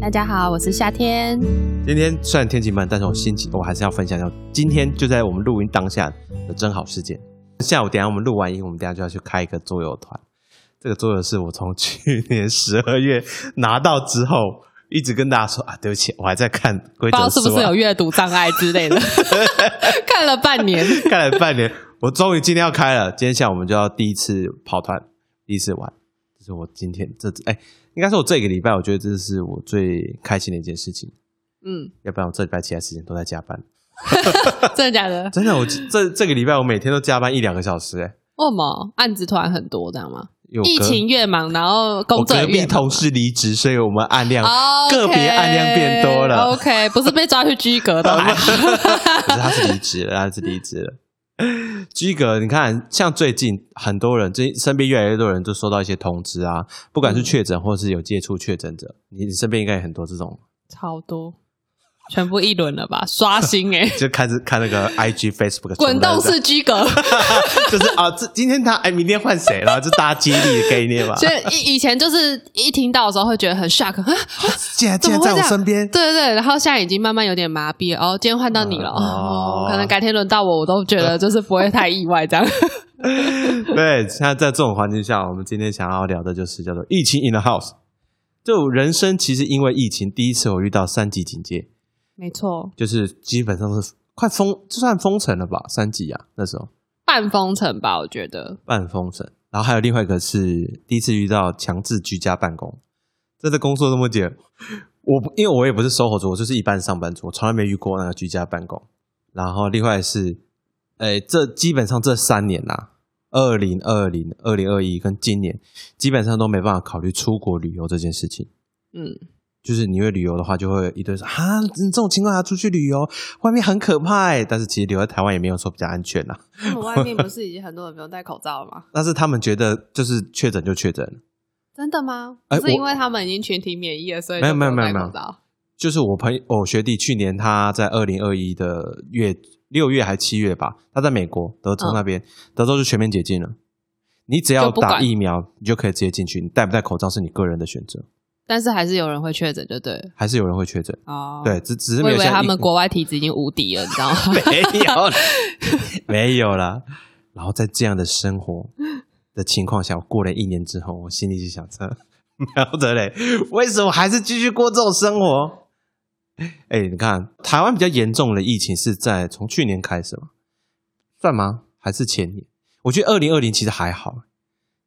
大家好，我是夏天。今天虽然天气闷，但是我心情我还是要分享一下。今天就在我们录音当下的真好事件。下午等下我们录完音，我们等下就要去开一个桌游团。这个桌游是我从去年十二月拿到之后，一直跟大家说啊，对不起，我还在看规则不知道是不是有阅读障碍之类的，看了半年，看了半年，我终于今天要开了。今天下午我们就要第一次跑团，第一次玩。这是我今天这哎，应该是我这个礼拜，我觉得这是我最开心的一件事情。嗯，要不然我这礼拜其他时间都在加班。真的假的？真的，我这这个礼拜我每天都加班一两个小时。哎，为什么案子突然很多这样吗？疫情越忙，然后工我隔壁作也越忙同事离职，所以我们案量哦个别案量变多了。OK，不是被抓去拘格的还好，可是他是离职了，他是离职了。居哥，你看，像最近很多人，这身边越来越多人都收到一些通知啊，不管是确诊或是有接触确诊者，你你身边应该有很多这种，超多，全部一轮了吧？刷新哎、就开始看那个 IG、Facebook 滚动式，居格。就是啊，这今天他哎，明天换谁，然后就大家接力的概念嘛。所以以以前就是一听到的时候会觉得很 shock，啊竟然竟然在我身边，对对对，然后现在已经慢慢有点麻痹了。哦，今天换到你了，哦哦，可能改天轮到我，我都觉得 就是不会太意外这样。对，现在在这种环境下，我们今天想要聊的就是叫做疫情 in the house。就人生其实因为疫情，第一次我遇到三级警戒，没错，就是基本上是快封，就算封城了吧，三级啊，那时候半封城吧，我觉得。半封城。然后还有另外一个是第一次遇到强制居家办公，真的工作这么久，我不因为我也不是收活族，我就是一般上班族，我从来没遇过那个居家办公。然后另外是，诶，这基本上这三年呐、二零二零、二零二一跟今年，基本上都没办法考虑出国旅游这件事情。嗯，就是你会旅游的话，就会一堆说啊，你这种情况下出去旅游，外面很可怕欸。但是其实留在台湾也没有说比较安全呐、他 们外面不是已经很多人不用戴口罩了吗？但是他们觉得就是确诊就确诊，真的吗？哎不是因我为他们已经群体免疫了，所以没有没有没有戴口罩就是我朋友我学弟去年他在二零二一的月六月还七月吧，他在美国德州那边，德州就全面解禁了。你只要不打疫苗，你就可以直接进去。你戴不戴口罩是你个人的选择，但是还是有人会确诊，就对了。还是有人会确诊。哦，对，只只是我以为没有像疫他们国外体质已经无敌了，你知道吗？没有啦，没有啦。然后在这样的生活的情况下，我过了一年之后，我心里就想着，苗德嘞，为什么还是继续过这种生活？哎，你看台湾比较严重的疫情是在从去年开始吗？算吗？还是前年？我觉得二零二零其实还好，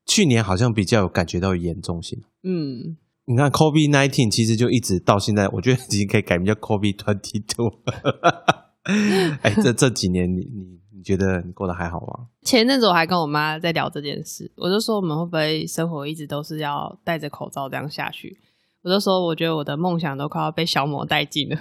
去年好像比较有感觉到严重性。嗯，你看 COVID nineteen 其实就一直到现在，我觉得已经可以改名叫 COVID twenty two。哎，这这几年你你你觉得你过得还好吗？前阵子我还跟我妈在聊这件事，我就说我们会不会生活一直都是要戴着口罩这样下去？我就说我觉得我的梦想都快要被消磨殆尽了，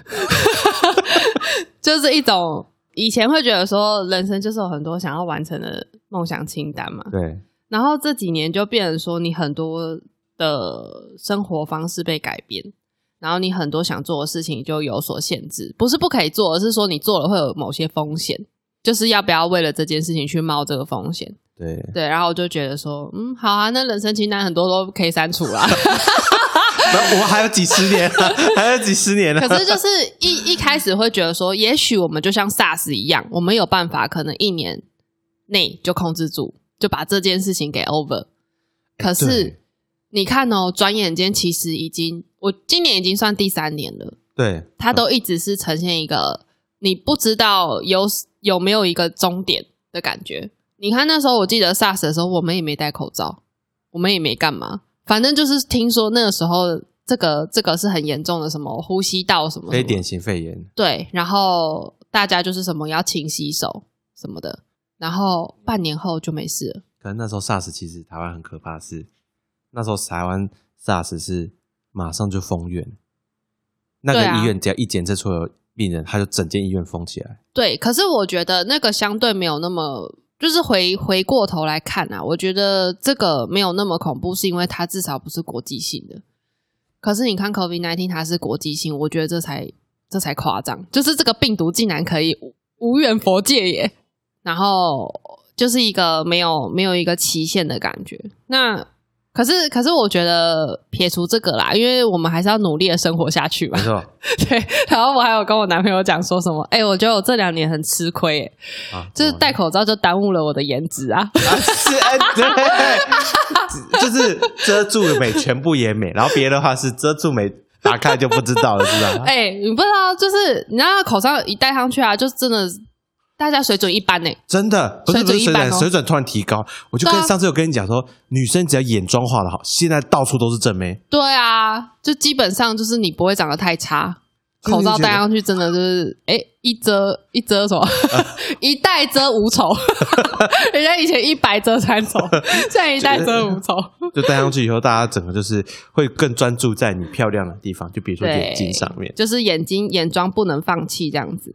就是一种以前会觉得说人生就是有很多想要完成的梦想清单嘛，对，然后这几年就变成说你很多的生活方式被改变。然后你很多想做的事情就有所限制，不是不可以做，而是说你做了会有某些风险，就是要不要为了这件事情去冒这个风险。对，对，然后我就觉得说，嗯，好啊，那人生清单很多都可以删除啦。那我还有几十年啊，还有几十年呢、可是就是一一开始会觉得说，也许我们就像 SARS 一样，我们有办法，可能一年内就控制住，就把这件事情给 over。可是对你看哦，转眼间其实已经，我今年已经算第三年了，对，它都一直是呈现一个你不知道有有没有一个终点的感觉。你看那时候，我记得 SARS 的时候，我们也没戴口罩，我们也没干嘛，反正就是听说那个时候这个这个是很严重的，什么呼吸道什么非典型肺炎，对，然后大家就是什么要勤洗手什么的，然后半年后就没事了。可能那时候 SARS 其实台湾很可怕的是，那时候台湾 SARS 是马上就封院，那个医院只要一检测出有病人，他就整间医院封起来。对，可是我觉得那个相对没有那么，就是回回过头来看啊，我觉得这个没有那么恐怖，是因为它至少不是国际性的。可是你看 COVID nineteen 它是国际性，我觉得这才这才夸张，就是这个病毒竟然可以无无远佛界耶，然后就是一个没有没有一个期限的感觉。那可是可是我觉得撇除这个啦，因为我们还是要努力的生活下去嘛没。错 对，然后我还有跟我男朋友讲说什么，哎、我觉得我这两年很吃亏，哎，啊，就是戴口罩就耽误了我的颜值啊。啊是哎对，就是遮住美全部也美，然后别的话是遮住美打开就不知道了，知道吗？哎、你不知道，就是你知道口罩一戴上去啊，就真的大家水准一般呢、真的不是不是水准，水准突然提高。我就跟啊上次有跟你讲说，女生只要眼妆画的好，现在到处都是正妹。对啊，就基本上就是你不会长得太差。口罩戴上去真的就是，哎、一遮一遮什么，一戴遮五丑。人家以前一白遮三丑，现在一戴遮五丑。就戴上去以后，大家整个就是会更专注在你漂亮的地方，就比如说，眼睛上面，就是眼睛眼妆不能放弃这样子。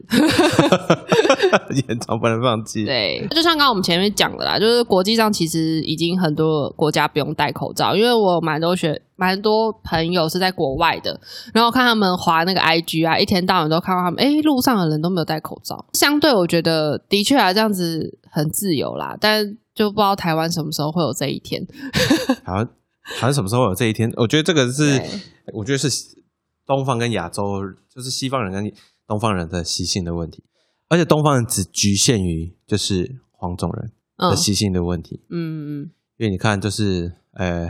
眼妆不能放弃。对，就像刚刚我们前面讲的啦，就是国际上其实已经很多国家不用戴口罩，因为我有蛮多学蛮多朋友是在国外的，然后看他们滑那个 IG 啊，一天到晚都看到他们，哎，路上的人都没有戴口罩。相对我觉得的确啊，这样子很自由啦，但就不知道台湾什么时候会有这一天。好像好像什么时候有这一天？我觉得这个是，我觉得是东方跟亚洲，就是西方人跟东方人的习性的问题，而且东方人只局限于就是黄种人嗯的习性的问题。嗯嗯因为你看，就是呃，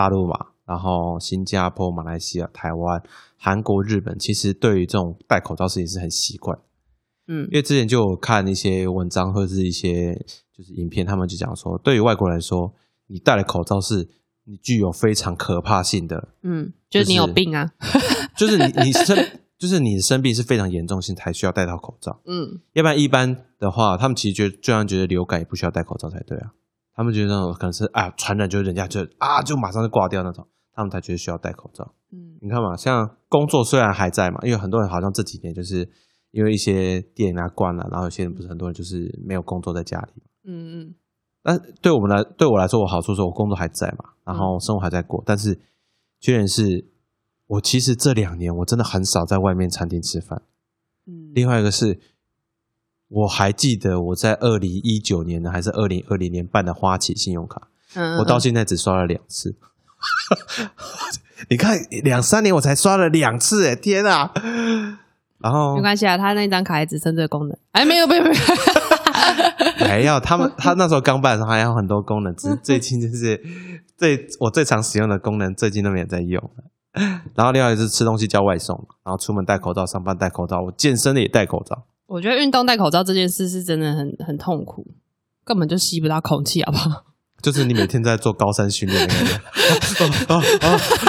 大陆嘛，然后新加坡、马来西亚、台湾、韩国、日本，其实对于这种戴口罩事情是很习惯。嗯因为之前就有看一些文章或者是一些就是影片，他们就讲说，对于外国人来说，你戴了口罩是你具有非常可怕性的，嗯，就是你有病啊。就是你 你生就是你生病是非常严重性才需要戴到口罩。嗯要不然一般的话，他们其实觉得就像觉得流感也不需要戴口罩才对啊。他们觉得那种可能是啊传染，就人家就啊就马上就挂掉那种，他们才觉得需要戴口罩。嗯你看嘛，像工作虽然还在嘛，因为很多人好像这几年就是因为一些店啊关了，然后有些人不是很多人就是没有工作在家里。嗯嗯但对我们来对我来说，我好处是我工作还在嘛，然后生活还在过，但是缺点是我其实这两年我真的很少在外面餐厅吃饭。嗯，另外一个是，我还记得我在二零一九年的还是二零二零年办的花旗信用卡，嗯我到现在只刷了两次。你看，两三年我才刷了两次，哎，天啊！然后没关系啊，他那张卡还只剩这个功能。哎，没有没有没有，没有，他们他那时候刚办的时候还有很多功能，只是 最近就是最我最常使用的功能，最近都没有在用。然后另外一个是吃东西叫外送，然后出门戴口罩，上班戴口罩，我健身的也戴口罩。我觉得运动戴口罩这件事是真的很很痛苦，根本就吸不到空气，好不好？就是你每天在做高山训练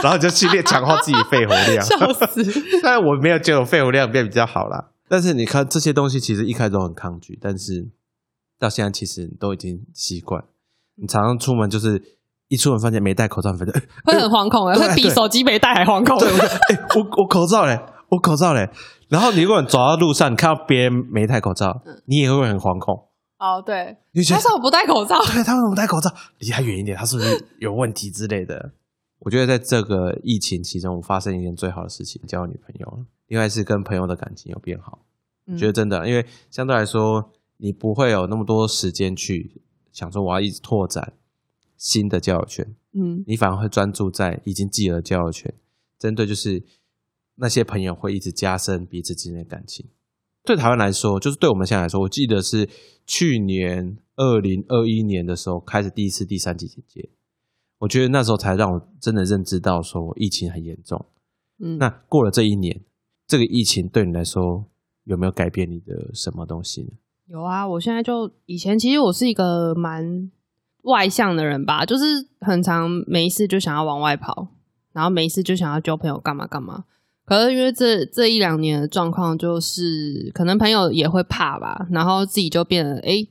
然后你就训练强化自己肺活量。笑死！但我没有觉得我肺活量变比较好啦，但是你看这些东西其实一开始都很抗拒，但是到现在其实你都已经习惯。你常常出门就是一出门发现没戴口罩，发现哎会很惶恐的，对会比手机没戴还惶恐。对，我我口罩嘞，我口罩嘞。然后你如果走到路上，你看到别人没戴口罩，你也会很惶恐。哦，对，你觉得么不戴口罩？对他为什么戴口罩？离他远一点，他是不是有问题之类的？我觉得在这个疫情期中，我发生一件最好的事情，交女朋友了。另外是跟朋友的感情有变好，嗯觉得真的，因为相对来说，你不会有那么多时间去想说我要一直拓展新的交友圈，嗯你反而会专注在已经既有的交友圈，针对就是那些朋友会一直加深彼此之间的感情。对台湾来说，就是对我们现在来说，我记得是去年二零二一年的时候开始第一次第三级警戒，我觉得那时候才让我真的认知到说疫情很严重。嗯，那过了这一年，这个疫情对你来说有没有改变你的什么东西呢？有啊，我现在就以前其实我是一个蛮外向的人吧，就是很常没事就想要往外跑，然后没事就想要交朋友干嘛干嘛。可是因为这这一两年的状况，就是可能朋友也会怕吧，然后自己就变得诶，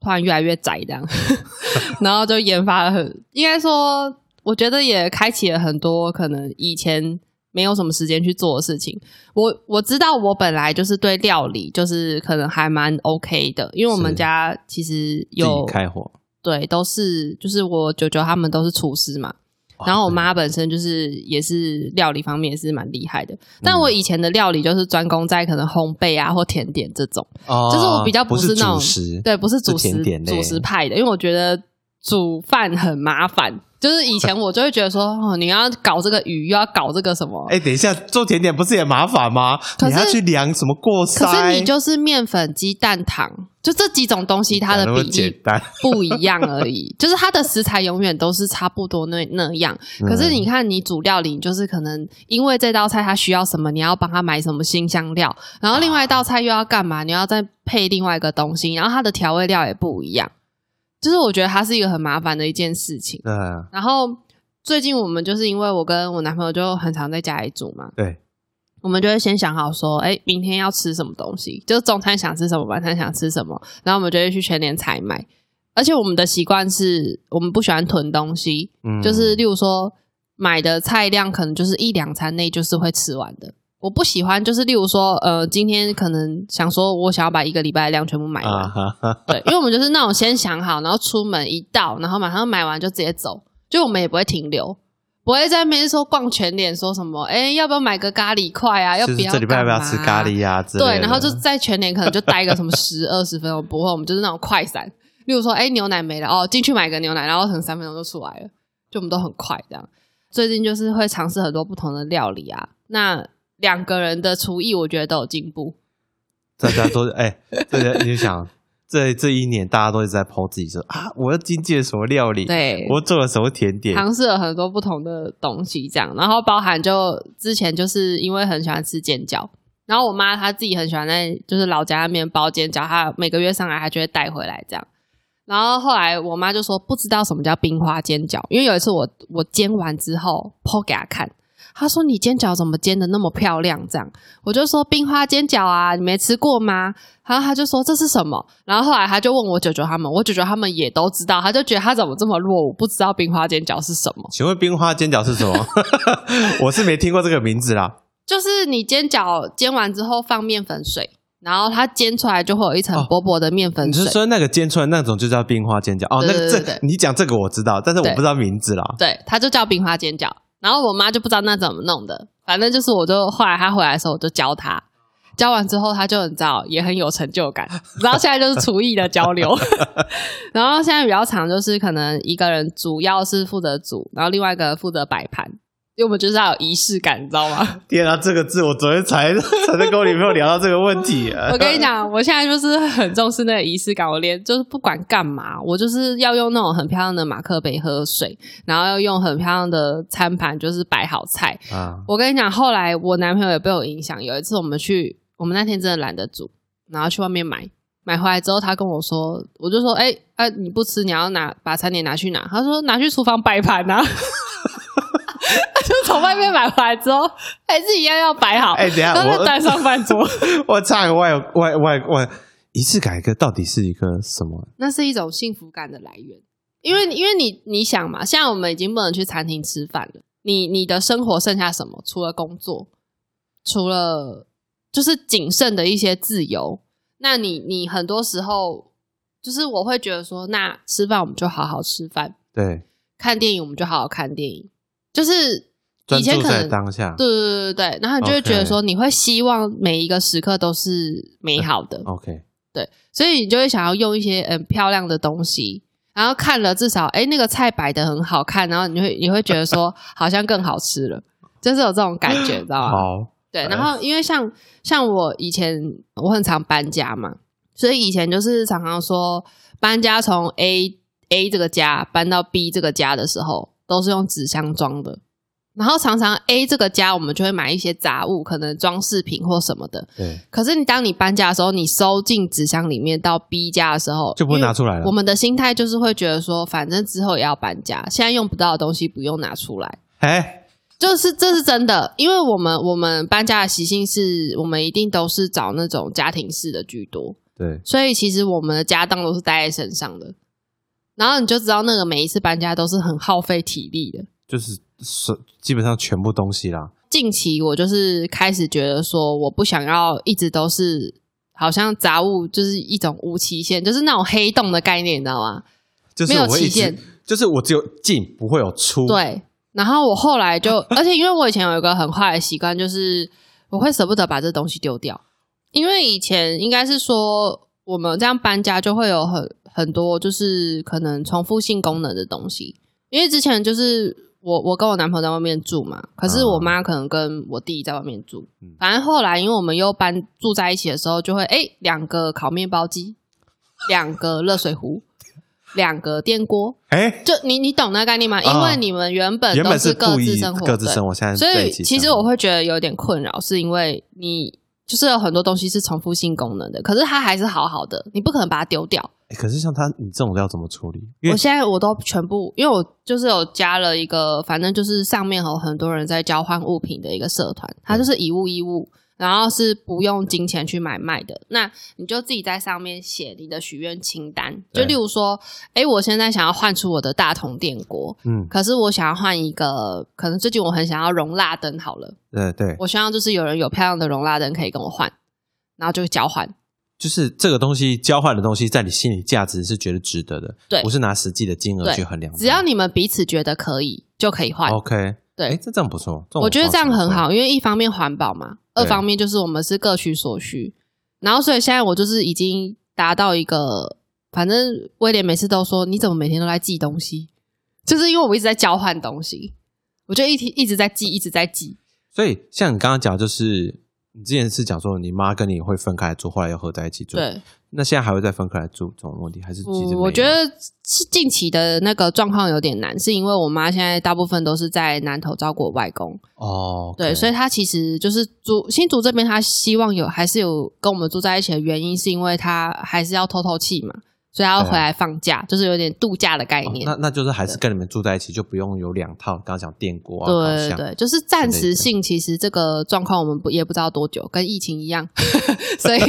突然越来越宅这样，然后就研发了很，应该说，我觉得也开启了很多可能以前没有什么时间去做的事情。我我知道我本来就是对料理就是可能还蛮 OK 的，因为我们家其实有开火，对都是就是我舅舅他们都是厨师嘛，哇然后我妈本身就是也是料理方面也是蛮厉害的，但我以前的料理就是专攻在可能烘焙啊或甜点这种，哦就是我比较不是那种对，不是主食主食派的，因为我觉得煮饭很麻烦。就是以前我就会觉得说，哦，你要搞这个鱼，又要搞这个什么，哎，等一下，做甜点不是也麻烦吗？可你要去量什么过筛？可是你就是面粉、鸡蛋、糖，就这几种东西，它的比例么简单，不一样而已。就是它的食材永远都是差不多那那样。嗯可是你看，你煮料理，就是可能因为这道菜它需要什么，你要帮它买什么新香料，然后另外一道菜又要干嘛，你要再配另外一个东西，然后它的调味料也不一样。就是我觉得它是一个很麻烦的一件事情。对然后最近我们就是因为我跟我男朋友就很常在家里煮嘛，对，我们就会先想好说，哎，明天要吃什么东西，就是中餐想吃什么，晚餐想吃什么，然后我们就会去全联采买。而且我们的习惯是我们不喜欢囤东西，嗯就是例如说买的菜量可能就是一两餐内就是会吃完的。我不喜欢就是例如说，呃，今天可能想说我想要把一个礼拜的量全部买完，啊哈哈，对，因为我们就是那种先想好，然后出门一到，然后马上买完就直接走，就我们也不会停留，不会在那边说逛全脸说什么，哎，要不要买个咖喱块啊？要就是不要？这礼拜要不要吃咖？喱呀？之类的对，然后就在全脸可能就待个什么十二十分钟，不会，我们就是那种快闪，例如说，哎，牛奶没了，哦，进去买个牛奶，然后可能三分钟就出来了，就我们都很快这样。最近就是会尝试很多不同的料理啊，那两个人的厨艺我觉得都有进步，大家都哎，这个你就想，这这一年大家都一直在 PO 自己说啊，我要精进什么料理，对，我做了什么甜点，尝试了很多不同的东西，这样，然后包含就之前就是因为很喜欢吃煎饺，然后我妈她自己很喜欢在就是老家那边包煎饺，她每个月上来她就会带回来这样。然后后来我妈就说不知道什么叫冰花煎饺，因为有一次我我煎完之后剖给她看，她说你煎饺怎么煎的那么漂亮？这样我就说冰花煎饺啊，你没吃过吗？然后他就说这是什么？然后后来他就问我舅舅他们，我舅舅他们也都知道，他就觉得他怎么这么弱，我不知道冰花煎饺是什么。请问冰花煎饺是什么？我是没听过这个名字啦。就是你煎饺煎完之后放面粉水，然后它煎出来就会有一层哦薄薄的面粉水。你是说那个煎出来那种就叫冰花煎饺？哦，那个这你讲这个我知道，但是我不知道名字啦。对，它就叫冰花煎饺。然后我妈就不知道那怎么弄的，反正就是我就后来她回来的时候我就教她，教完之后她就很知道，也很有成就感。然后现在就是厨艺的交流，然后现在比较长就是可能一个人主要是负责煮，然后另外一个人负责摆盘，因为我们就是要有仪式感，你知道吗？天啊，这个字我昨天才 才在跟我女朋友聊到这个问题。我跟你讲，我现在就是很重视那个仪式感，我连就是不管干嘛，我就是要用那种很漂亮的马克杯喝水，然后要用很漂亮的餐盘，就是摆好菜。啊，我跟你讲，后来我男朋友也被我影响。有一次我们去，我们那天真的懒得煮，然后去外面买，买回来之后，他跟我说，我就说，哎、啊，你不吃，你要拿把餐点拿去哪？他说拿去厨房摆盘啊。就从外面买回来之后，还是一样要摆好，哎等下我端上饭桌。我插个外外外外仪式感，一个到底是一个什么？那是一种幸福感的来源，因为因为你你想嘛，现在我们已经不能去餐厅吃饭了，你你的生活剩下什么？除了工作，除了就是仅剩的一些自由，那你你很多时候就是我会觉得说，那吃饭我们就好好吃饭，对，看电影我们就好好看电影，就是以前可能当下。对对对对对，然后你就会觉得说，你会希望每一个时刻都是美好的，OK，对，所以你就会想要用一些嗯漂亮的东西，然后看了至少哎那个菜摆的很好看，然后你会你会觉得说 好像更好吃了，就是有这种感觉，知道吗？好，对，然后因为像像我以前我很常搬家嘛，所以以前就是常常说搬家从 A A 这个家搬到 B 这个家的时候，都是用纸箱装的。然后常常 A 这个家，我们就会买一些杂物，可能装饰品或什么的。对，可是你当你搬家的时候，你收进纸箱里面到 B 家的时候，就不会拿出来了我们的心态就是会觉得说，反正之后也要搬家，现在用不到的东西不用拿出来。哎，就是这是真的，因为我们我们搬家的习性是我们一定都是找那种家庭式的居多，对，所以其实我们的家当都是带在身上的。然后你就知道，那个每一次搬家都是很耗费体力的。就是是基本上全部东西啦。近期我就是开始觉得说，我不想要一直都是好像杂物就是一种无期限，就是那种黑洞的概念，你知道吗？就是没有期限，就是我只有进不会有出。，对，然后我后来就，而且因为我以前有一个很坏的习惯，就是我会舍不得把这东西丢掉，因为以前应该是说我们这样搬家就会有很很多就是可能重复性功能的东西，因为之前就是我我跟我男朋友在外面住嘛，可是我妈可能跟我弟在外面住，嗯反正后来因为我们又搬住在一起的时候，就会哎两个烤面包机，两个热水壶。两个电锅，哎，就你你懂那个概念吗？因为你们原本都是各自生活，对各自生活，现在所以其实我会觉得有点困扰，是因为你就是有很多东西是重复性功能的，可是它还是好好的，你不可能把它丢掉。哎可是像它你这种要怎么处理？因我现在我都全部，因为我就是有加了一个，反正就是上面有很多人在交换物品的一个社团，它就是以物易物，然后是不用金钱去买卖的。那你就自己在上面写你的许愿清单，就例如说，哎，我现在想要换出我的大同电锅，嗯，可是我想要换一个，可能最近我很想要容蜡灯，好了，对对，我希望就是有人有漂亮的容蜡灯可以跟我换，然后就交换。就是这个东西交换的东西，在你心里价值是觉得值得的，对不是拿实际的金额去衡量。只要你们彼此觉得可以，就可以换。OK，对哎，这这样不错，我觉得这样。很好，因为一方面环保嘛，二方面就是我们是各取所需。然后所以现在我就是已经达到一个，反正威廉每次都说你怎么每天都在寄东西，就是因为我一直在交换东西，我就一天一直在寄，一直在寄。所以像你刚刚讲，就是你之前是讲说你妈跟你会分开来住，后来又合在一起住。，对，那现在还会再分开来住这种问题，还是其实我觉得是近期的那个状况有点难，是因为我妈现在大部分都是在南头照顾我外公，哦，对，所以以她其实就是住新竹这边，她希望有还是有跟我们住在一起的原因，是因为她还是要透透气嘛，所以她要回来放假，就是有点度假的概念。那那就是还是跟你们住在一起，就不用有两套。刚刚讲电锅啊，对对对，就是暂时性，其实这个状况我们不也不知道多久，跟疫情一样，所以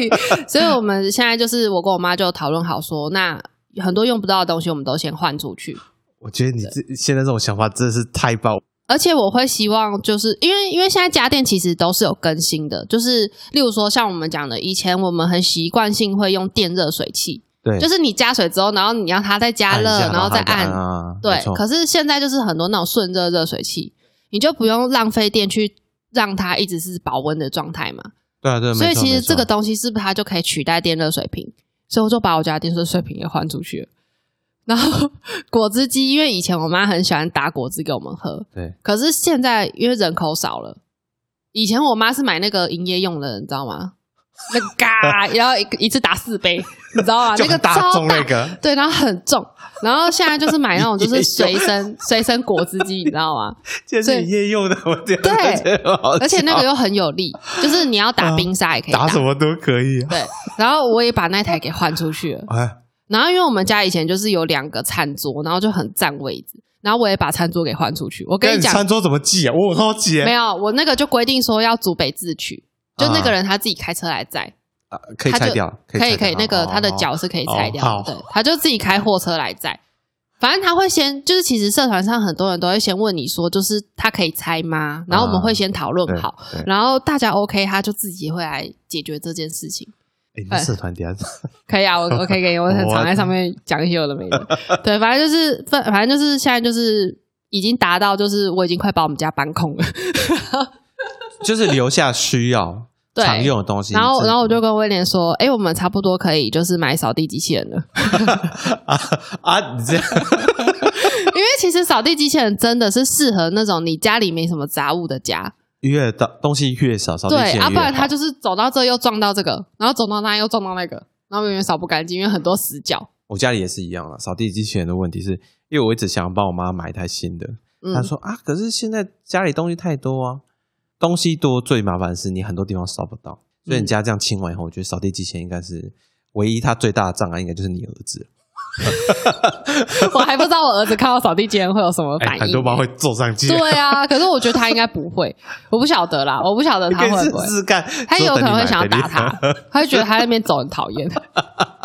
所以我们现在就是我跟我妈就讨论好说，那很多用不到的东西我们都先换出去，我觉得你这现在这种想法真的是太棒。而且我会希望，就是因为因为现在家电其实都是有更新的，就是例如说像我们讲的，以前我们很习惯性会用电热水器，对，就是你加水之后，然后你让它再加热，然后再按，啊，对可是现在就是很多那种顺热热水器，你就不用浪费电去让它一直是保温的状态嘛。对啊对，所以其实这个东西是不是它就可以取代电热水瓶？所以我就把我家电热水瓶也换出去了。然后果汁机，因为以前我妈很喜欢打果汁给我们喝，对可是现在因为人口少了，以前我妈是买那个营业用的，你知道吗？那个嘎，然后一一次打四杯，你知道吗？那个超大那个，对，然后很重，然后现在就是买那种就是 随身随身果汁机，你知道吗？就是你业用的，我觉得对而且那个又很有力，就是你要打冰沙也可以打什么都可以啊。对，然后我也把那台给换出去了。哎，然后因为我们家以前就是有两个餐桌，然后就很占位置，然后我也把餐桌给换出去。我跟跟你讲，餐桌怎么记啊？我很好奇欸没有，我那个就规定说要主北自取，就那个啊人他自己开车来载，啊，可以拆掉，可以可以，那个哦他的脚是可以拆掉哦，对，他就自己开货车来载。反正他会先，就是其实社团上很多人都会先问你说，就是他可以拆吗？然后我们会先讨论好，对然后大家 OK，他就自己会来解决这件事情。哎，社团底下可以啊，我我可以给你，我很常在上面讲一些有的没的。对，反正就是反反正就是现在就是已经达到，就是我已经快把我们家搬空了。就是留下需要 常用的东西。然后然后我就跟威廉说，哎，我们差不多可以就是买扫地机器人了，啊啊，你这样 因为其实扫地机器人真的是适合那种你家里没什么杂物的家。越到东西越少，扫地对啊，机器人越好不然他就是走到这又撞到这个，然后走到那又撞到那个，然后永远扫不干净，因为很多死角。我家里也是一样了。扫地机器人的问题是，因为我一直想帮我妈买一台新的，嗯她，说啊，可是现在家里东西太多啊，东西多最麻烦的是你很多地方扫不到，所以嗯你家这样清完以后，我觉得扫地机器人应该是唯一它最大的障碍，应该就是你儿子。我还不知道我儿子看到扫地机器人会有什么哎、反应、很多猫会坐上去，对啊，可是我觉得他应该不会，我不晓得啦，我不晓得他会不会，试看。他有可能会想要打他，他会觉得他在那边走很讨厌。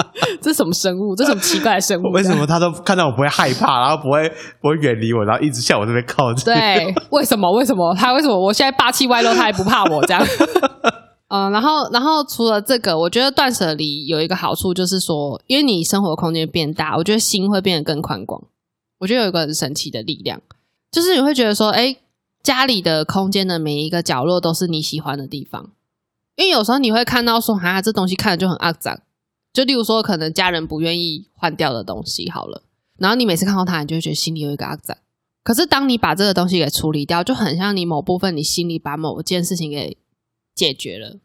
这什么生物？这什么奇怪的生物？为什么他都看到我不会害怕，然后不会不会远离我，然后一直向我这边靠近？对，为什么？为什么他为什么？我现在霸气外露，他还不怕我这样？嗯，然后，然后除了这个，我觉得断舍离有一个好处，就是说，因为你生活空间变大，我觉得心会变得更宽广。我觉得有一个很神奇的力量，就是你会觉得说，哎，家里的空间的每一个角落都是你喜欢的地方。因为有时候你会看到说，啊，这东西看着就很肮脏。就例如说，可能家人不愿意换掉的东西，好了，然后你每次看到它，你就会觉得心里有一个肮脏。可是当你把这个东西给处理掉，就很像你某部分你心里把某件事情给解决了，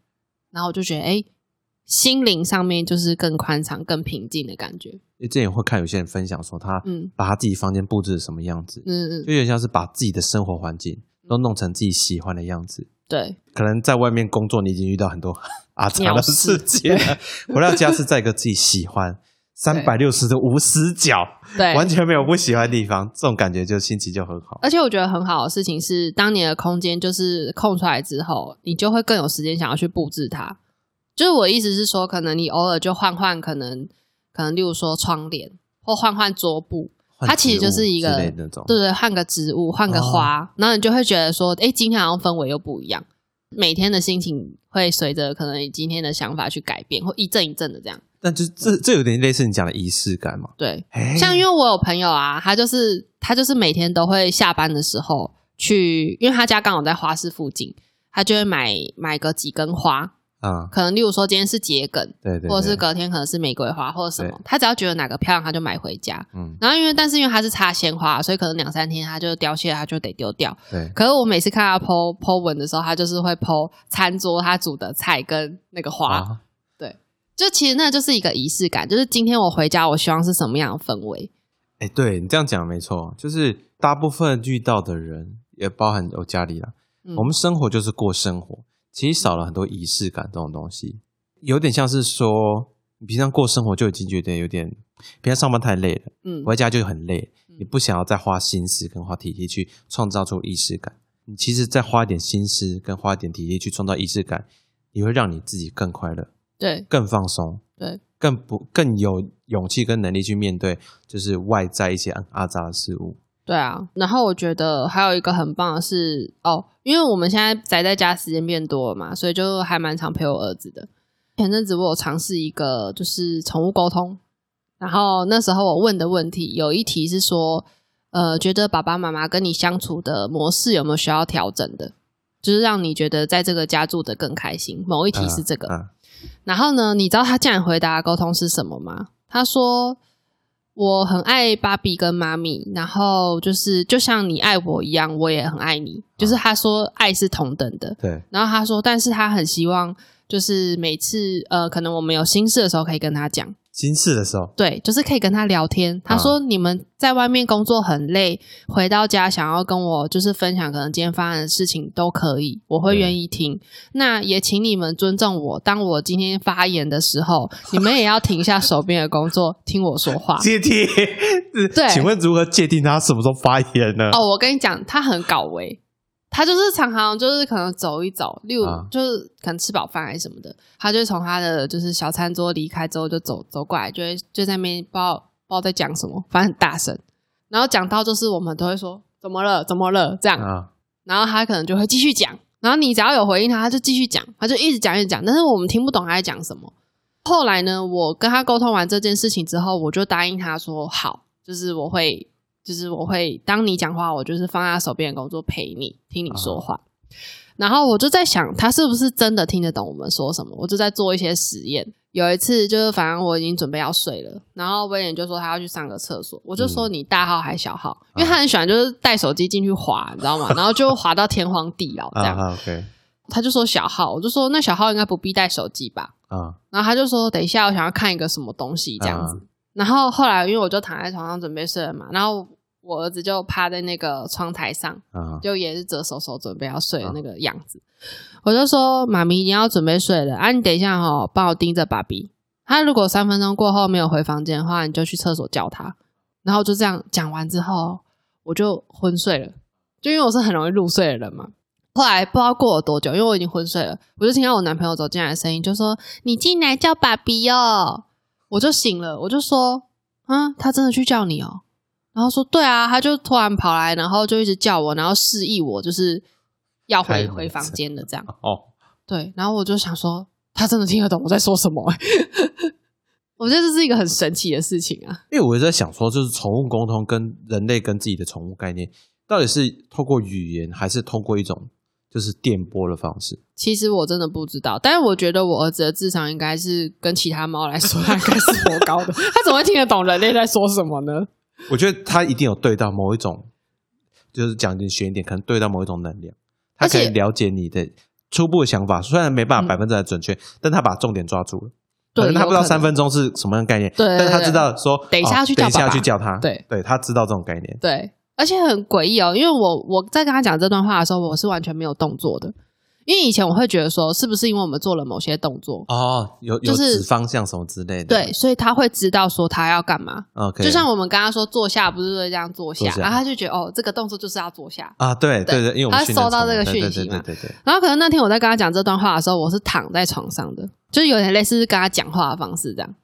然后我就觉得，哎，心灵上面就是更宽敞、更平静的感觉。之前会看有些人分享说，他嗯把他自己房间布置什么样子，嗯嗯，就有点像是把自己的生活环境都弄成自己喜欢的样子。对，可能在外面工作，你已经遇到很多阿杂的鸟事事情了，回到家是在一个自己喜欢、三百六十度无死角，对，完全没有不喜欢的地方，这种感觉就心情就很好。而且我觉得很好的事情是，当你的空间就是空出来之后，你就会更有时间想要去布置它。就是我意思是说，可能你偶尔就换换，可能可能例如说窗帘或换换桌布，它其实就是一个对对，换个植物，换个花，然后你就会觉得说，哎，今天好像氛围又不一样，每天的心情会随着可能你今天的想法去改变，或一阵一阵的这样。但就这这有点类似你讲的仪式感嘛。对，哎像因为我有朋友啊，他就是他就是每天都会下班的时候去，因为他家刚好在花市附近，他就会买买个几根花，啊，可能例如说今天是桔梗，对对，或者是隔天可能是玫瑰花或者什么，他只要觉得哪个漂亮，他就买回家。嗯，然后因为但是因为他是插鲜花，所以可能两三天他就凋谢了，他就得丢掉。对，可是我每次看他 po po 文的时候，他就是会 po 餐桌他煮的菜跟那个花，啊，就其实那就是一个仪式感，就是今天我回家，我希望是什么样的氛围。哎，对你这样讲没错，就是大部分遇到的人，也包含我家里啦，嗯。我们生活就是过生活，其实少了很多仪式感这种东西，有点像是说，你平常过生活就已经觉得有点，平常上班太累了，嗯。回家就很累，嗯。你不想要再花心思跟花体力去创造出仪式感，你其实再花一点心思跟花一点体力去创造仪式感，你会让你自己更快乐、对。更放松，对，更不更有勇气跟能力去面对，就是外在一些阿杂的事物。对啊，然后我觉得还有一个很棒的是哦，因为我们现在宅在家时间变多了嘛，所以就还蛮常陪我儿子的。前阵子我有尝试一个就是宠物沟通，然后那时候我问的问题有一题是说，呃，觉得爸爸妈妈跟你相处的模式有没有需要调整的，就是让你觉得在这个家住的更开心。某一题是这个，嗯然后呢，你知道他竟然回答的沟通是什么吗？他说：“我很爱芭比跟妈咪，然后就是就像你爱我一样，我也很爱你。”就是他说爱是同等的。对，然后他说，但是他很希望就是每次呃，可能我们有心事的时候可以跟他讲。心事的时候，对，就是可以跟他聊天。他说：“你们在外面工作很累，回到家想要跟我就是分享可能今天发生的事情都可以，我会对愿意听。那也请你们尊重我，当我今天发言的时候，你们也要停下手边的工作，听我说话。界定。对请问如何界定他什么时候发言呢？哦，我跟你讲，他很搞维，他就是常常就是可能走一走，例如、啊。就是可能吃饱饭还是什么的，他就从他的就是小餐桌离开之后就走走过来，就会就在那边不知道不知道在讲什么，反正很大声，然后讲到就是我们都会说怎么了？怎么了？这样，啊，然后他可能就会继续讲，然后你只要有回应他，他就继续讲，他就一直讲一直讲，但是我们听不懂他在讲什么。后来呢，我跟他沟通完这件事情之后，我就答应他说好，就是我会，就是我会当你讲话，我就是放下手边的工作陪你听你说话。然后我就在想，他是不是真的听得懂我们说什么？我就在做一些实验。有一次，就是反正我已经准备要睡了，然后威廉就说他要去上个厕所，我就说你大号还小号，因为他很喜欢就是带手机进去滑，你知道吗？然后就滑到天荒地老这样。啊，OK，他就说小号，我就说那小号应该不必带手机吧？啊，然后他就说等一下我想要看一个什么东西这样子。啊然后后来因为我就躺在床上准备睡了嘛，然后我儿子就趴在那个窗台上，啊，就也是折手手准备要睡的那个样子。我就说妈咪你要准备睡了啊，你等一下哈、哦，帮我盯着爸比。他如果三分钟过后没有回房间的话，你就去厕所叫他。然后就这样讲完之后，我就昏睡了，就因为我是很容易入睡的人嘛。后来不知道过了多久，因为我已经昏睡了，我就听到我男朋友走进来的声音，就说：“你进来叫爸比哦。”我就醒了，我就说，啊，他真的去叫你哦？然后说，对啊，他就突然跑来，然后就一直叫我，然后示意我就是要回回房间的这样。哦，对，然后我就想说，他真的听得懂我在说什么、欸？我觉得这是一个很神奇的事情啊。因为我一直在想说，就是宠物沟通跟人类跟自己的宠物概念，到底是透过语言，还是透过一种就是电波的方式？其实我真的不知道，但是我觉得我儿子的智商应该是跟其他猫来说，他应该是颇高的。他怎么会听得懂人类在说什么呢？我觉得他一定有对到某一种，就是讲点悬一点，可能对到某一种能量，他可以了解你的初步的想法，虽然没办嗯法百分之百准确，但他把重点抓住了。对可能他不知道三分钟是什么样的概念，对对但是他知道说，等一下哦等一下去叫他，对，对他知道这种概念。对，而且很诡异哦，因为我我在跟他讲这段话的时候，我是完全没有动作的，因为以前我会觉得说，是不是因为我们做了某些动作，哦，有有就是指方向什么之类的，对，所以他会知道说他要干嘛。，OK，就像我们刚刚说坐下，不是会这样坐下，然后他就觉得哦，这个动作就是要坐下。啊，对对对，因为我们他收到这个讯息嘛对对对对，然后可能那天我在跟他讲这段话的时候，我是躺在床上的，就是有点类似跟他讲话的方式这样。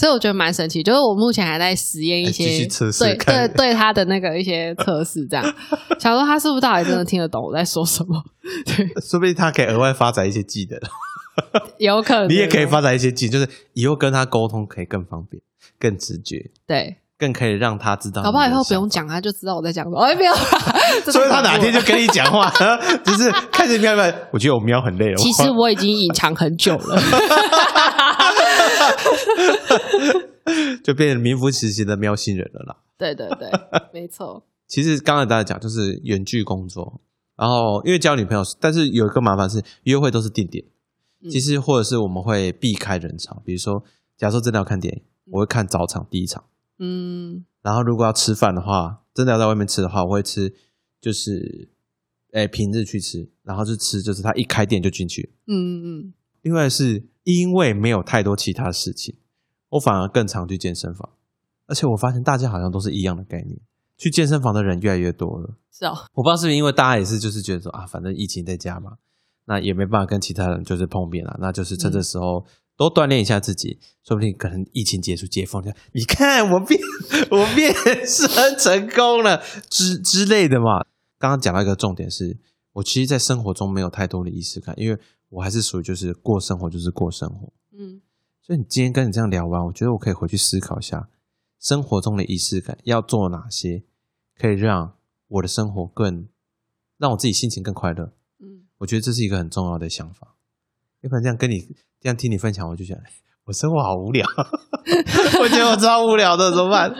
所以我觉得蛮神奇，就是我目前还在实验一些对对对他的那个一些测试，这样想说他是不是到底真的听得懂我在说什么？对，说不定他可以额外发展一些技能，有可能 你也可以发展一些技能，就是以后跟他沟通可以更方便、更直觉，对，更可以让他知道。搞不好以后不用，讲，他就知道我在讲什么。哎，不要，这所以他哪天就跟你讲话，就是开始喵喵。我觉得我喵很累了，其实我已经隐藏很久了。就变成名副其实的喵星人了啦。对对对，没错。其实刚才大家讲就是远距工作，然后因为交女朋友，但是有一个麻烦是约会都是定点，嗯其实或者是我们会避开人潮，比如说，假如说真的要看电影，我会看早场第一场，嗯然后如果要吃饭的话，真的要在外面吃的话，我会吃就是，诶平日去吃，然后就吃就是他一开店就进去。嗯嗯，另外是因为没有太多其他事情，我反而更常去健身房，而且我发现大家好像都是一样的概念，去健身房的人越来越多了。是哦，我不知道是不是因为大家也是就是觉得说啊，反正疫情在家嘛，那也没办法跟其他人就是碰面了，那就是趁这时候多锻炼一下自己，说不定可能疫情结束解封，就你看我变我变身成功了之之类的嘛。刚刚讲到一个重点是，我其实，在生活中没有太多的仪式感，因为我还是属于就是过生活就是过生活。嗯所以你今天跟你这样聊完，我觉得我可以回去思考一下，生活中的仪式感要做哪些，可以让我的生活更让我自己心情更快乐。嗯，我觉得这是一个很重要的想法。要不然这样跟你这样听你分享，我就觉得哎我生活好无聊，我觉得我超无聊的，怎么办？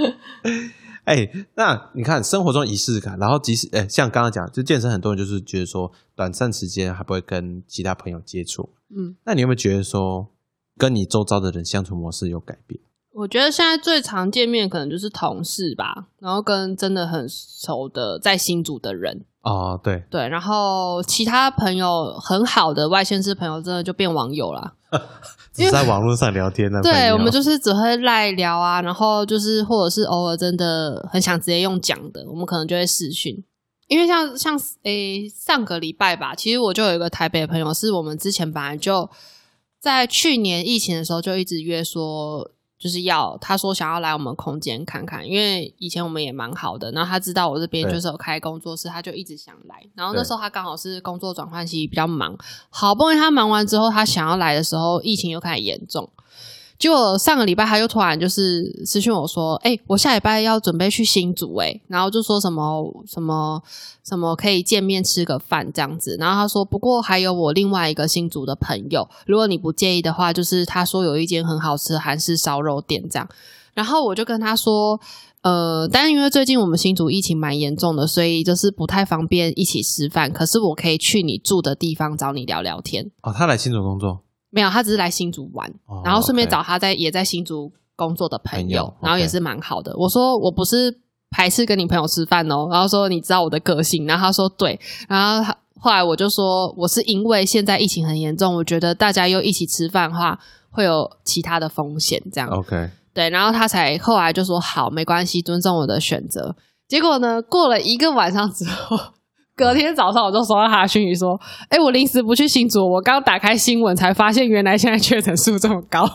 哎，那你看生活中仪式感，然后即使哎，像刚刚讲，就健身，很多人就是觉得说，短暂时间还不会跟其他朋友接触。嗯，那你有没有觉得说，跟你周遭的人相处模式有改变？我觉得现在最常见面可能就是同事吧，然后跟真的很熟的在新组的人，哦，对，对，然后其他朋友很好的外县市朋友，真的就变网友啦。只是在网络上聊天的。对，我们就是只会赖聊啊，然后就是或者是偶尔真的很想直接用讲的，我们可能就会视讯。因为像像诶、上个礼拜吧，其实我就有一个台北的朋友，是我们之前本来就在去年疫情的时候就一直约说，就是要他说想要来我们空间看看，因为以前我们也蛮好的，然后他知道我这边就是有开工作室，他就一直想来。然后那对时候他刚好是工作转换期比较忙，好不容易他忙完之后，他想要来的时候，疫情又开始严重。结果上个礼拜他又突然就是私讯我说：“哎、我下礼拜要准备去新竹哎、然后就说什么什么什么可以见面吃个饭这样子。然后他说，不过还有我另外一个新竹的朋友，如果你不介意的话，就是他说有一间很好吃的韩式烧肉店这样。然后我就跟他说，呃，但是因为最近我们新竹疫情蛮严重的，所以就是不太方便一起吃饭。可是我可以去你住的地方找你聊聊天。哦，他来新竹工作，没有，他只是来新竹玩，哦然后顺便找他在也在新竹工作的朋友，朋友然后也是蛮好的。我说我不是排斥跟你朋友吃饭哦，然后说你知道我的个性，然后他说对，然后他后来我就说我是因为现在疫情很严重，我觉得大家又一起吃饭的话会有其他的风险，这样、OK，对，然后他才后来就说好，没关系，尊重我的选择。结果呢，过了一个晚上之后，隔天早上我就收到他的讯息说：“哎，我临时不去新竹，我刚打开新闻才发现，原来现在确诊数这么高。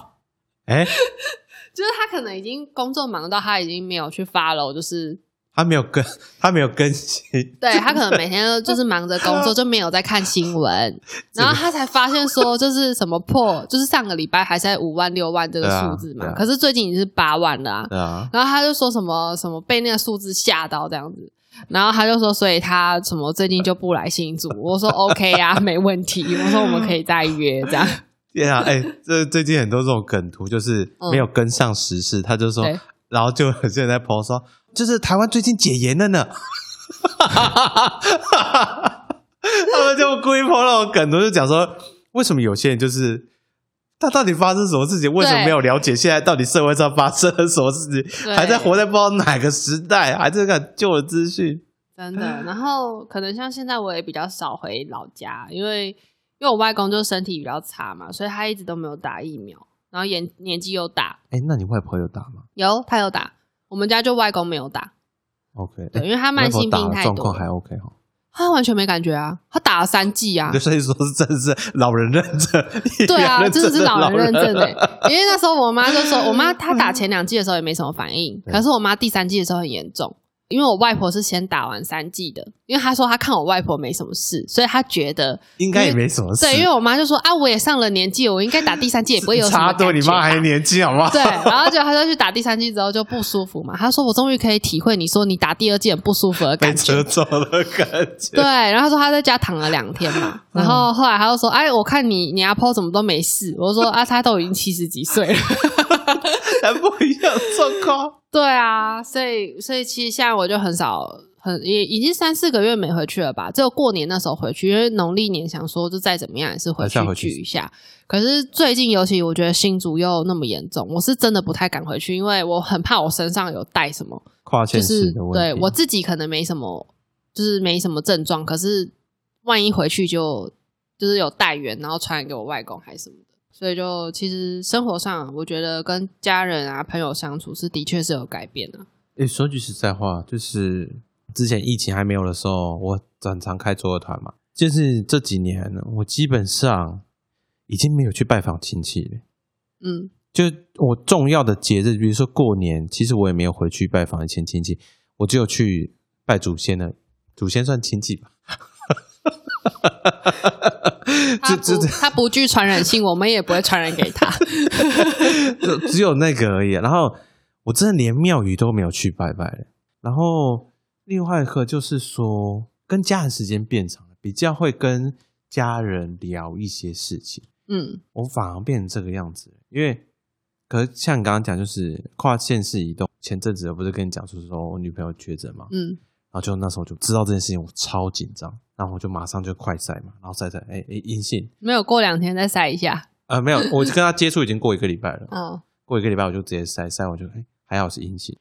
哎，就是他可能已经工作忙到他已经没有去 follow，就是他没有更，他没有更新，对他可能每天都就是忙着工作，就没有在看新闻，然后他才发现说，就是什么破，就是上个礼拜还在五万六万这个数字嘛，可是最近已经是八万了、啊，啊，然后他就说什么什么被那个数字吓到这样子，然后他就说，所以他什么最近就不来新竹。我说 OK 啊，没问题。我说我们可以再约这样。对啊，哎、这最近很多这种梗图，就是没有跟上时事，他就说，然后就有些人在 po 说，就是台湾最近解严了呢。他们就故意 po 那种梗图，就讲说，为什么有些人就是他到底发生什么事情？为什么没有了解现在到底社会上发生了什么事情？对还在活在不知道哪个时代，还在看旧的资讯。真的。然后可能像现在我也比较少回老家，因为因为我外公就身体比较差嘛，所以他一直都没有打疫苗，然后年年纪又大，哎、那你外婆有打吗有她有打，我们家就外公没有打，？OK，对，哎因为他慢性病太多状况，还 OK 哈。他完全没感觉啊，他打了三剂啊就，所以说是真的是老人认证，对啊，真的是老人认证的诶、因为那时候我妈就说，我妈她打前两剂的时候也没什么反应，可是我妈第三剂的时候很严重。因为我外婆是先打完三剂的，因为她说她看我外婆没什么事，所以她觉得应该也没什么事。对，因为我妈就说啊，我也上了年纪，我应该打第三剂也不会有什么 差多，你妈还年轻好不好？对，然后就她就去打第三剂之后就不舒服嘛，她说我终于可以体会你说你打第二剂很不舒服的感觉车，撞的感觉。对，然后他说她在家躺了两天嘛，然后后来她就说：“哎，我看你你阿婆怎么都没事。”我就说：“啊，她都已经七十几岁了。还不一样的状况。” 对啊，所以所以其实现在我就很少很也已经三四个月没回去了吧，只有过年那时候回去，因为农历年想说就再怎么样也是回去一下。可是最近尤其我觉得新竹又那么严重，我是真的不太敢回去，因为我很怕我身上有带什么。跨县就是市的问题，对我自己可能没什么，就是没什么症状，可是万一回去就就是有带源，然后传染给我外公还是什么的，所以就其实生活上，我觉得跟家人啊朋友相处是的确是有改变的。诶，说句实在话，就是之前疫情还没有的时候，我很常开桌游团嘛。就是这几年，我基本上已经没有去拜访亲戚了。嗯，就我重要的节日，比如说过年，其实我也没有回去拜访以前亲戚，我只有去拜祖先的。祖先算亲戚吧？他不他不具传染性，我们也不会传染给他。就 只有那个而已。然后我真的连庙宇都没有去拜拜了。然后另外一个就是说，跟家人时间变长了，比较会跟家人聊一些事情。嗯我反而变成这个样子，因为可是像你刚刚讲，就是跨县市移动。前阵子我不是跟你讲，就是说我女朋友确诊嘛，嗯然后就那时候就知道这件事情，我超紧张，然后我就马上就快筛嘛，然后筛筛，哎哎阴性，没有过两天再晒一下。呃没有，我跟他接触已经过一个礼拜了，嗯过一个礼拜我就直接筛筛我就哎还好是阴性。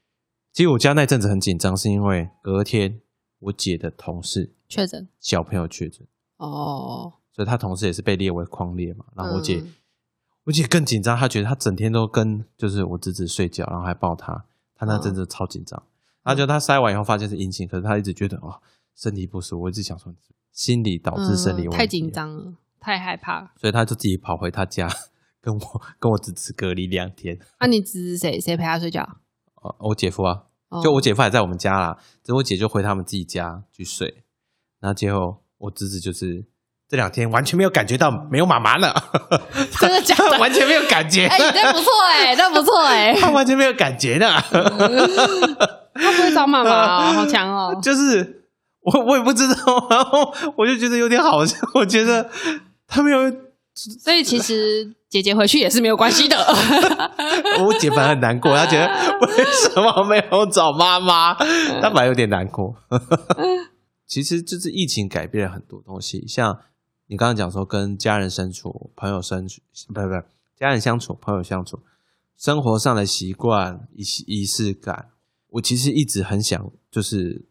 其实我家那阵子很紧张，是因为隔天我姐的同事确诊小朋友确诊，哦，所以她同事也是被列为框列嘛，然后我姐。嗯我姐更紧张，她觉得她整天都跟就是我侄子睡觉，然后还抱他，她那阵子超紧张。然后就他筛完以后发现是阴性，可是他一直觉得哦身体不舒服，我一直想说心理导致生理问题、嗯太紧，张了，太害怕了。所以他就自己跑回他家，跟我跟我侄子隔离两天。那、你侄子谁谁陪他睡觉？哦，我姐夫啊，哦就我姐夫还在我们家啦，只是我姐就回他们自己家去睡。然后结果我侄子就是这两天完全没有感觉到没有妈妈了，真的假的？完全没有感觉，哎、你这不错哎、这不错哎、他完全没有感觉的。他不会找妈妈哦，好强哦。就是我我也不知道，然后我就觉得有点好笑，我觉得他没有，所以其实姐姐回去也是没有关系的。我姐反而很难过，她觉得为什么没有找妈妈，她本来有点难过。其实就是疫情改变了很多东西，像你刚刚讲说跟家人相处、朋友相处，不不不，家人相处、朋友相处，生活上的习惯、仪仪式感，我其实一直很想，就是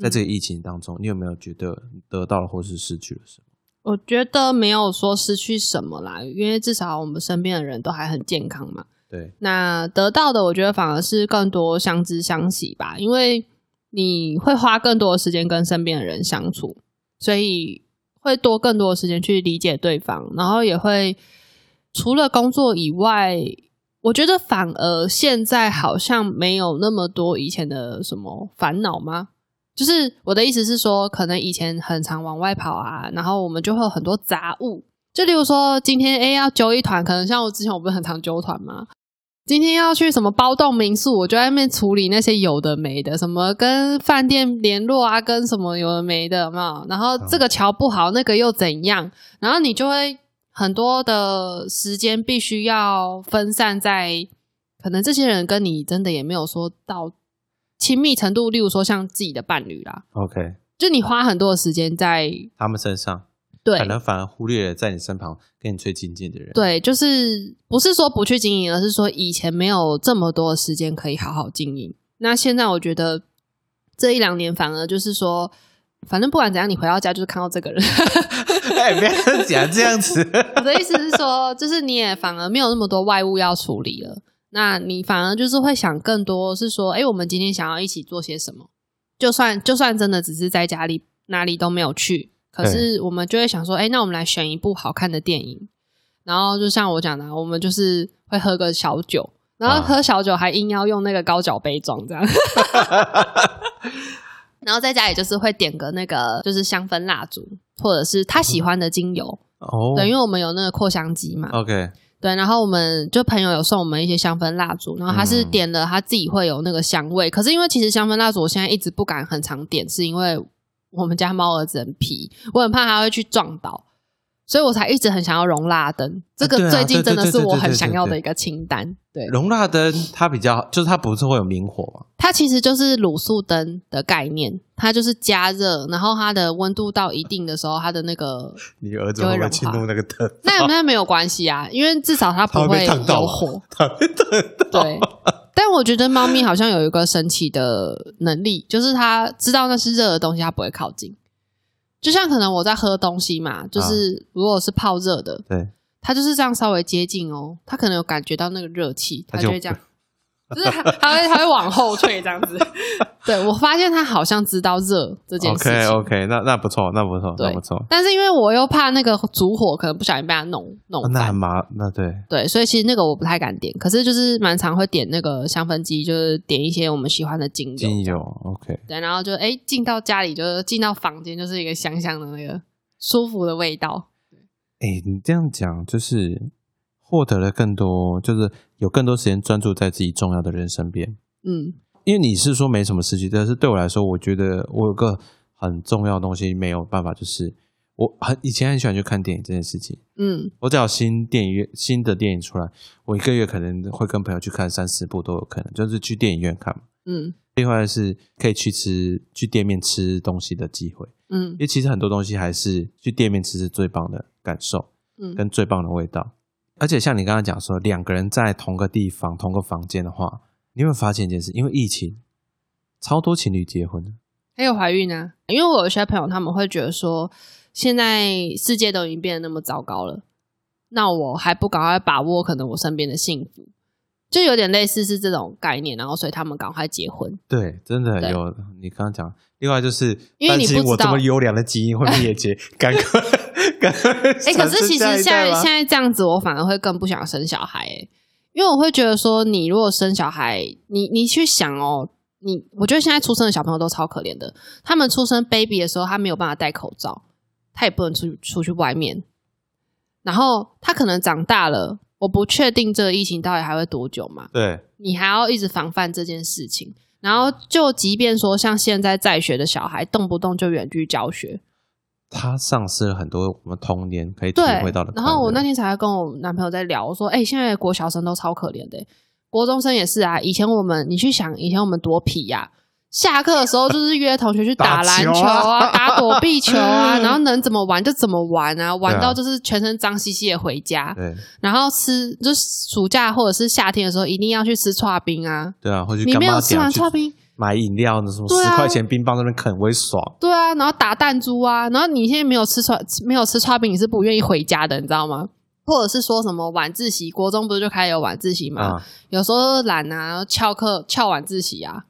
在这个疫情当中，你有没有觉得得到了或是失去了什么？我觉得没有说失去什么啦，因为至少我们身边的人都还很健康嘛。对，那得到的，我觉得反而是更多相知相惜吧，因为你会花更多的时间跟身边的人相处，所以会多更多的时间去理解对方，然后也会除了工作以外，我觉得反而现在好像没有那么多以前的什么烦恼吗？就是我的意思是说，可能以前很常往外跑啊，然后我们就会有很多杂物。就例如说，今天哎要揪一团，可能像我之前我不是很常揪团吗？今天要去什么包栋民宿，我就在那边处理那些有的没的，什么跟饭店联络啊，跟什么有的没的，有没有？然后这个桥不好，那个又怎样？然后你就会很多的时间必须要分散在，可能这些人跟你真的也没有说到亲密程度，例如说像自己的伴侣啦，OK，就你花很多的时间在他们身上对可能反而忽略了在你身旁跟你最亲近的人。对，就是不是说不去经营，而是说以前没有这么多的时间可以好好经营。那现在我觉得这一两年反而就是说，反正不管怎样，你回到家就是看到这个人。哎，不要讲这样子。我的意思是说，就是你也反而没有那么多外物要处理了，那你反而就是会想更多是说，哎，我们今天想要一起做些什么？就算就算真的只是在家里哪里都没有去，可是我们就会想说，哎，那我们来选一部好看的电影。然后就像我讲的，我们就是会喝个小酒，然后啊喝小酒还硬要用那个高脚杯装这样。然后在家里就是会点个那个就是香氛蜡烛，或者是他喜欢的精油，哦，对，因为我们有那个扩香机嘛，OK，对，然后我们就朋友有送我们一些香氛蜡烛，然后他是嗯点了他自己会有那个香味，可是因为其实香氛蜡烛我现在一直不敢很常点，是因为我们家猫儿子很皮，我很怕它会去撞倒，所以我才一直很想要容蜡灯。这个最近真的是我很想要的一个清单。对，容蜡灯它比较，就是它不是会有明火嘛？它其实就是卤素灯的概念，它就是加热，然后它的温度到一定的时候，它的那个 你儿子就会会不会侵入那个灯？那那没有关系啊，因为至少它不会有火。它会烫到。对，但我觉得猫咪好像有一个神奇的能力，就是它知道那是热的东西，它不会靠近。就像可能我在喝东西嘛，就是如果是泡热的，对，它就是这样稍微接近哦，它可能有感觉到那个热气，它它就就会这样，就是它它会他会往后退这样子。对我发现他好像知道热这件事情 OK OK，那那不错，那不错，那不错。但是因为我又怕那个烛火可能不小心被他弄弄那很，麻，那对，对，所以其实那个我不太敢点，可是就是蛮常会点那个香氛机，就是点一些我们喜欢的精油，精油 OK，对，然后就哎进到家里，就是进到房间，就是一个香香的那个舒服的味道。哎，你这样讲就是获得了更多，就是有更多时间专注在自己重要的人身边。嗯因为你是说没什么事情，但是对我来说，我觉得我有个很重要的东西没有办法，就是我很以前很喜欢去看电影这件事情。嗯我只要新电影院新的电影出来，我一个月可能会跟朋友去看三四部都有可能，就是去电影院看嘛。嗯另外是可以去吃去店面吃东西的机会，嗯因为其实很多东西还是去店面吃是最棒的感受嗯跟最棒的味道。而且像你刚刚讲说，两个人在同个地方、同个房间的话，你有没有发现一件事？因为疫情，超多情侣结婚的。还有怀孕啊，因为我有些朋友他们会觉得说，现在世界都已经变得那么糟糕了，那我还不赶快把握可能我身边的幸福，就有点类似是这种概念，然后所以他们赶快结婚。对，真的有你刚刚讲。另外就是因为担心我这你不知道么优良的基因会灭绝，赶快哎、可是其实现在现在在这样子，我反而会更不想生小孩、欸，因为我会觉得说，你如果生小孩，你你去想哦，你我觉得现在出生的小朋友都超可怜的，他们出生 baby 的时候，他没有办法戴口罩，他也不能出去出去外面，然后他可能长大了，我不确定这个疫情到底还会多久嘛，对。你还要一直防范这件事情。然后，就即便说像现在在学的小孩，动不动就远距教学，他丧失了很多我们童年可以体会到的，然后我那天才跟我男朋友在聊，我说：“哎、现在的国小生都超可怜的、国中生也是啊。以前我们，你去想，以前我们多皮呀、下课的时候就是约同学去打篮球啊，打躲避球啊，然后能怎么玩就怎么玩啊，玩到就是全身脏兮兮的回家。对然后吃，就是暑假或者是夏天的时候，一定要去吃串冰啊。对啊，或者你没有吃完串冰，买饮料，那什么十块钱冰棒在那边啃，我也爽。对啊，然后打弹珠啊，然后你现在没有吃串没有吃串饼，你是不愿意回家的，你知道吗？或者是说什么晚自习，国中不是就开始有晚自习吗？啊，有时候懒啊，翘课翘晚自习啊，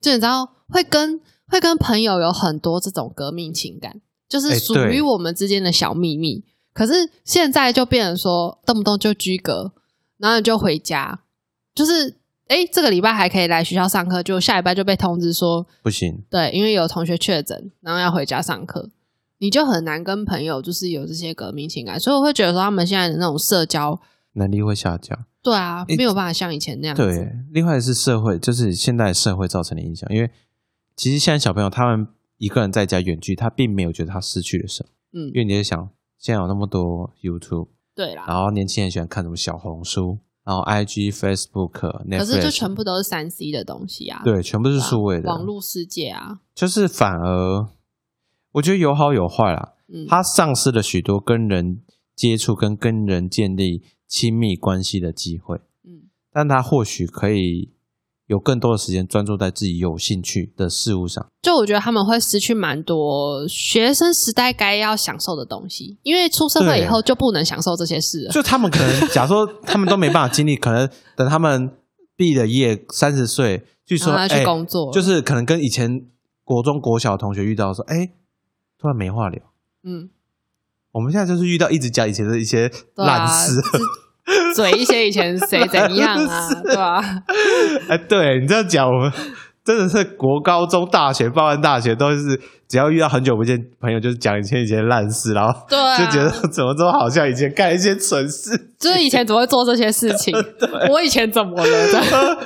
就你知道会跟会跟朋友有很多这种革命情感，就是哎属于我们之间的小秘密。可是现在就变成说，动不动就居隔，然后你就回家，就是哎，这个礼拜还可以来学校上课，就下礼拜就被通知说不行。对，因为有同学确诊，然后要回家上课，你就很难跟朋友就是有这些革命情感，所以我会觉得说他们现在的那种社交能力会下降。对啊，没有办法像以前那样。对，另外是社会，就是现代社会造成的影响，因为其实现在小朋友他们一个人在家远距，他并没有觉得他失去了什么。嗯，因为你在想，现在有那么多 YouTube，对啦，然后年轻人喜欢看什么小红书。然后，IG、Facebook，可是就全部都是三 C 的东西啊。对，全部是数位的网络世界啊。就是反而，我觉得有好有坏啦。嗯，它丧失了许多跟人接触、跟跟人建立亲密关系的机会。嗯，但它或许可以。有更多的时间专注在自己有兴趣的事物上，就我觉得他们会失去蛮多学生时代该要享受的东西，因为出社会以后就不能享受这些事了。就他们可能，假如说他们都没办法经历，可能等他们毕了业，三十岁，据说去工作，就是可能跟以前国中国小同学遇到说，哎，突然没话聊。嗯，我们现在就是遇到一直讲以前的一些烂事。嘴一些以前谁怎样啊，对吧？哎，对你这样讲，我们真的是国高中、大学、报完大学都是，只要遇到很久不见朋友，就是讲以前以前烂事，然后对，就觉得怎么都好像以前干一些蠢事，就是以前怎么会做这些事情？我以前怎么了？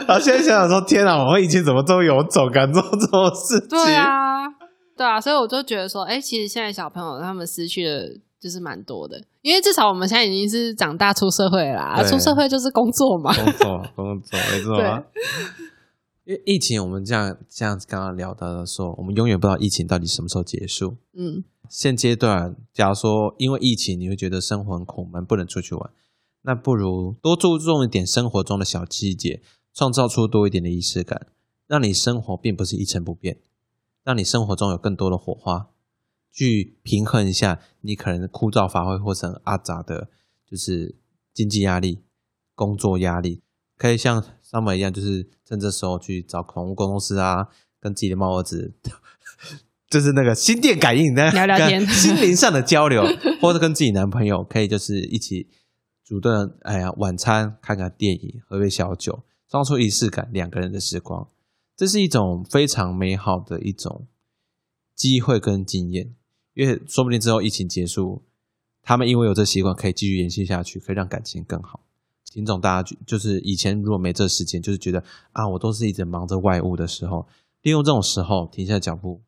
然后 现在想想说，天哪，我们以前怎么都有种敢做这种事情？对啊，对啊，所以我就觉得说，哎，其实现在小朋友他们失去了。就是蛮多的，因为至少我们现在已经是长大出社会啦，出社会就是工作嘛，工作工作没错。因为疫情，我们这样这样子刚刚聊到的说，我们永远不知道疫情到底什么时候结束。嗯，现阶段，假如说因为疫情，你会觉得生活很苦闷，不能出去玩，那不如多注重一点生活中的小细节，创造出多一点的仪式感，让你生活并不是一成不变，让你生活中有更多的火花。去平衡一下你可能枯燥乏味或者阿杂的，就是经济压力、工作压力，可以像 summer 一样，就是趁这时候去找宠物沟通师啊，跟自己的猫儿子，就是那个心电感应的聊聊天，心灵上的交流，或者跟自己男朋友可以就是一起主动，哎呀，晚餐看看电影，喝杯小酒，装出仪式感，两个人的时光，这是一种非常美好的一种机会跟经验。因为说不定之后疫情结束，他们因为有这习惯，可以继续延续下去，可以让感情更好。听众大家就就是以前如果没这时间，就是觉得啊，我都是一直忙着外务的时候，利用这种时候停下脚步，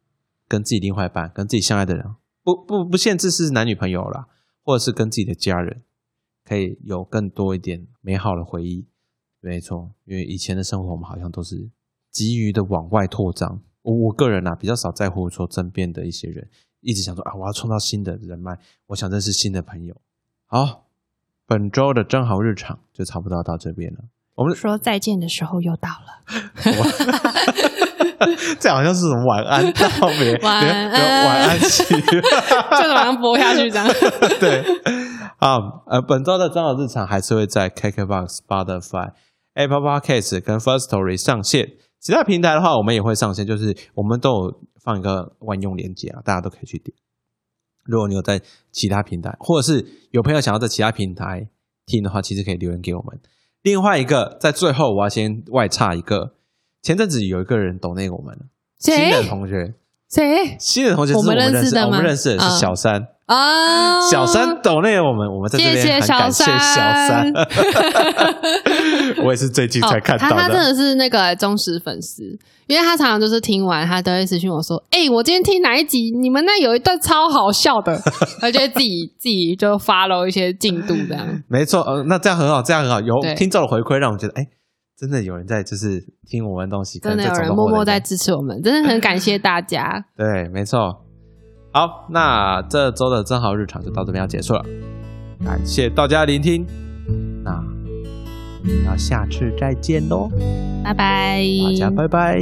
跟自己另外一半，跟自己相爱的人，不不不限制是男女朋友啦，或者是跟自己的家人，可以有更多一点美好的回忆。没错，因为以前的生活我们好像都是急于的往外扩张。我我个人啊比较少在乎说身边的一些人。一直想说啊，我要创造新的人脉，我想认识新的朋友。好，本周的正好日常就差不多到这边了。我们说再见的时候又到了，这好像是什么晚安告别，晚安 晚安期，就马上播下去这样。对，好，呃，本周的正好日常还是会在 KKBOX、Spotify、Apple Podcast 跟 First Story 上线。其他平台的话，我们也会上线，就是我们都有放一个万用链接啊，大家都可以去点。如果你有在其他平台，或者是有朋友想要在其他平台听的话，其实可以留言给我们。另外一个，在最后我要先外插一个，前阵子有一个人懂那个我们新的同学，谁？新的同学是我们认识的我们认识的是小三。啊，小三抖内我们，我们在这边很感谢小三。我也是最近才看到的。他他真的是那个忠实粉丝，因为他常常就是听完，他都会私信我说：“哎，我今天听哪一集？你们那有一段超好笑的。”他就会自己自己就发了一些进度这样。没错，呃，那这样很好，这样很好。有听众的回馈，让我觉得，哎，真的有人在就是听我们东西真的有人默默在支持我们真的很感谢大家。对没错。好那这周的正好日常就到这边要结束了感谢大家聆听那要下次再见喽拜拜大家拜拜。